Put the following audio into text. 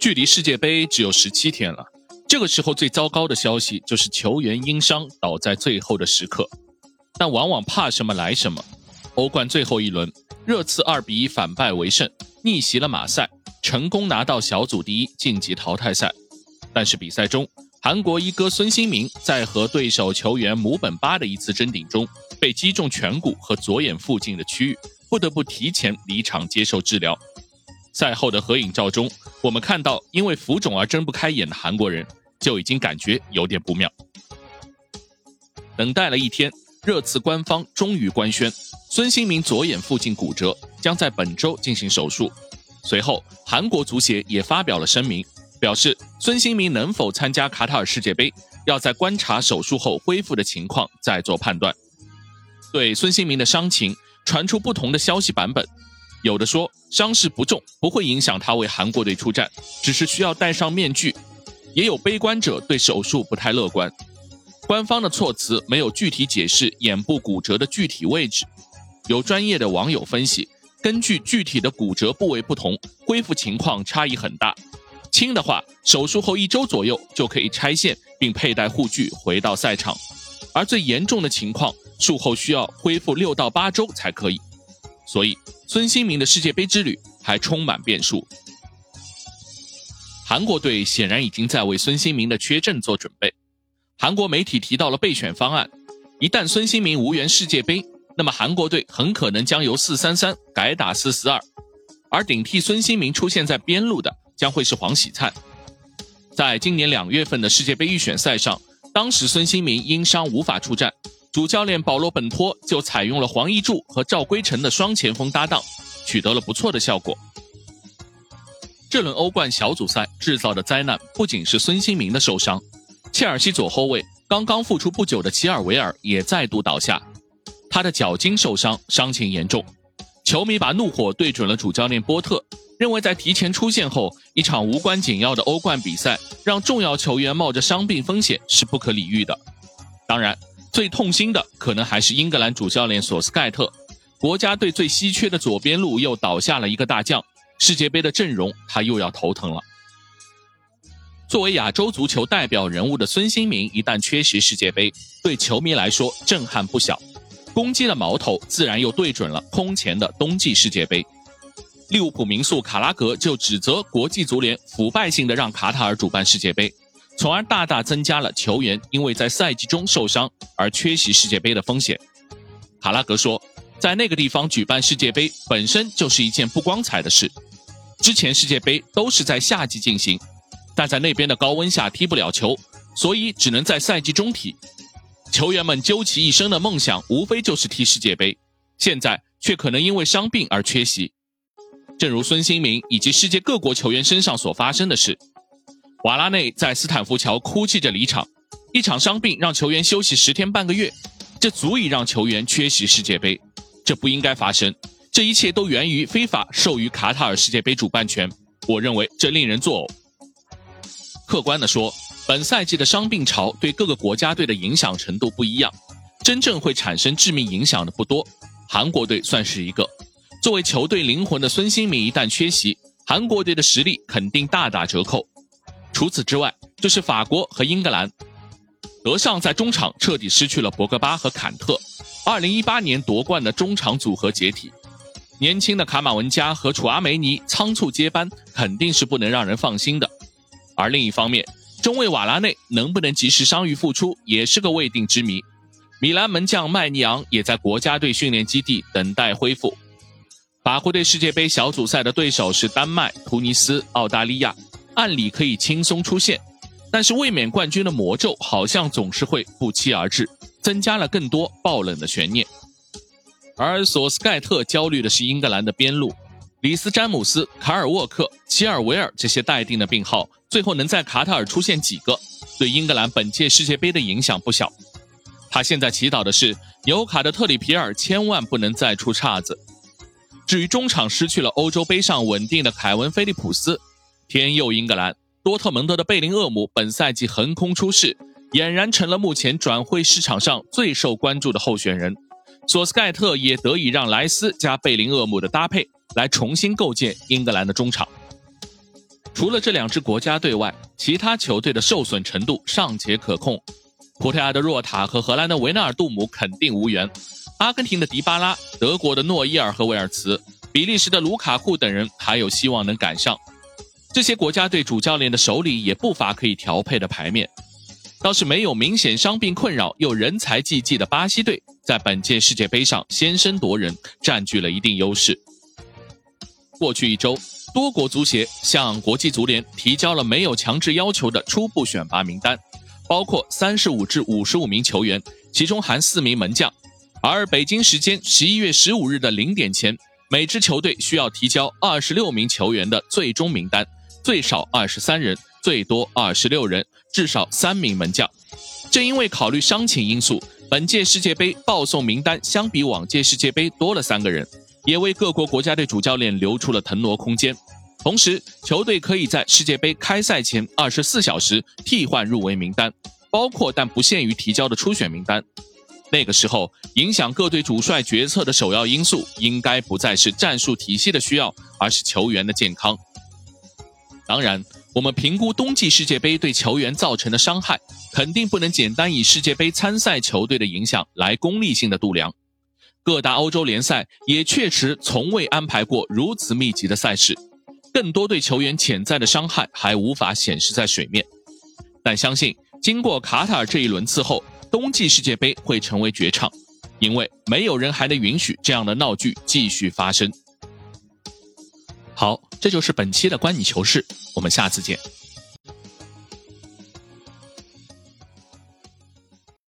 距离世界杯只有十七天了，这个时候最糟糕的消息就是球员因伤倒在最后的时刻。但往往怕什么来什么，欧冠最后一轮，热刺二比一反败为胜，逆袭了马赛，成功拿到小组第一，晋级淘汰赛。但是比赛中，韩国一哥孙兴民在和对手球员姆本巴的一次争顶中，被击中颧骨和左眼附近的区域，不得不提前离场接受治疗。赛后的合影照中，我们看到因为浮肿而睁不开眼的韩国人，就已经感觉有点不妙。等待了一天，热刺官方终于官宣，孙兴民左眼附近骨折，将在本周进行手术。随后，韩国足协也发表了声明，表示孙兴民能否参加卡塔尔世界杯，要在观察手术后恢复的情况再做判断。对孙兴民的伤情传出不同的消息版本。有的说伤势不重，不会影响他为韩国队出战，只是需要戴上面具。也有悲观者对手术不太乐观。官方的措辞没有具体解释眼部骨折的具体位置。有专业的网友分析，根据具体的骨折部位不同，恢复情况差异很大。轻的话，手术后一周左右就可以拆线并佩戴护具回到赛场；而最严重的情况，术后需要恢复六到八周才可以。所以。孙兴民的世界杯之旅还充满变数。韩国队显然已经在为孙兴民的缺阵做准备。韩国媒体提到了备选方案：一旦孙兴民无缘世界杯，那么韩国队很可能将由四三三改打四四二，而顶替孙兴民出现在边路的将会是黄喜灿。在今年两月份的世界杯预选赛上，当时孙兴民因伤无法出战。主教练保罗·本托就采用了黄义柱和赵圭成的双前锋搭档，取得了不错的效果。这轮欧冠小组赛制造的灾难不仅是孙兴民的受伤，切尔西左后卫刚刚复出不久的齐尔维尔也再度倒下，他的脚筋受伤，伤情严重。球迷把怒火对准了主教练波特，认为在提前出现后，一场无关紧要的欧冠比赛让重要球员冒着伤病风险是不可理喻的。当然。最痛心的可能还是英格兰主教练索斯盖特，国家队最稀缺的左边路又倒下了一个大将，世界杯的阵容他又要头疼了。作为亚洲足球代表人物的孙兴民，一旦缺席世界杯，对球迷来说震撼不小。攻击的矛头自然又对准了空前的冬季世界杯。利物浦名宿卡拉格就指责国际足联腐败性的让卡塔尔主办世界杯。从而大大增加了球员因为在赛季中受伤而缺席世界杯的风险。卡拉格说，在那个地方举办世界杯本身就是一件不光彩的事。之前世界杯都是在夏季进行，但在那边的高温下踢不了球，所以只能在赛季中踢。球员们究其一生的梦想无非就是踢世界杯，现在却可能因为伤病而缺席。正如孙兴民以及世界各国球员身上所发生的事。瓦拉内在斯坦福桥哭泣着离场，一场伤病让球员休息十天半个月，这足以让球员缺席世界杯，这不应该发生。这一切都源于非法授予卡塔尔世界杯主办权，我认为这令人作呕。客观的说，本赛季的伤病潮对各个国家队的影响程度不一样，真正会产生致命影响的不多。韩国队算是一个，作为球队灵魂的孙兴民一旦缺席，韩国队的实力肯定大打折扣。除此之外，就是法国和英格兰。德尚在中场彻底失去了博格巴和坎特，二零一八年夺冠的中场组合解体。年轻的卡马文加和楚阿梅尼仓促接班，肯定是不能让人放心的。而另一方面，中卫瓦拉内能不能及时伤愈复出，也是个未定之谜。米兰门将麦尼昂也在国家队训练基地等待恢复。法国队世界杯小组赛的对手是丹麦、突尼斯、澳大利亚。按理可以轻松出线，但是卫冕冠军的魔咒好像总是会不期而至，增加了更多爆冷的悬念。而索斯盖特焦虑的是英格兰的边路，里斯詹姆斯、卡尔沃克、齐尔维尔这些待定的病号，最后能在卡塔尔出现几个，对英格兰本届世界杯的影响不小。他现在祈祷的是纽卡的特里皮尔千万不能再出岔子。至于中场失去了欧洲杯上稳定的凯文菲利普斯。天佑英格兰，多特蒙德的贝林厄姆本赛季横空出世，俨然成了目前转会市场上最受关注的候选人。索斯盖特也得以让莱斯加贝林厄姆的搭配来重新构建英格兰的中场。除了这两支国家队外，其他球队的受损程度尚且可控。葡萄牙的若塔和荷兰的维纳尔杜姆肯定无缘，阿根廷的迪巴拉、德国的诺伊尔和维尔茨、比利时的卢卡库等人还有希望能赶上。这些国家队主教练的手里也不乏可以调配的牌面，倒是没有明显伤病困扰又人才济济的巴西队，在本届世界杯上先声夺人，占据了一定优势。过去一周。多国足协向国际足联提交了没有强制要求的初步选拔名单，包括三十五至五十五名球员，其中含四名门将。而北京时间十一月十五日的零点前，每支球队需要提交二十六名球员的最终名单，最少二十三人，最多二十六人，至少三名门将。正因为考虑伤情因素，本届世界杯报送名单相比往届世界杯多了三个人。也为各国国家队主教练留出了腾挪空间，同时球队可以在世界杯开赛前二十四小时替换入围名单，包括但不限于提交的初选名单。那个时候，影响各队主帅决策的首要因素应该不再是战术体系的需要，而是球员的健康。当然，我们评估冬季世界杯对球员造成的伤害，肯定不能简单以世界杯参赛球队的影响来功利性的度量。各大欧洲联赛也确实从未安排过如此密集的赛事，更多对球员潜在的伤害还无法显示在水面。但相信经过卡塔尔这一轮次后，冬季世界杯会成为绝唱，因为没有人还能允许这样的闹剧继续发生。好，这就是本期的观你球事，我们下次见。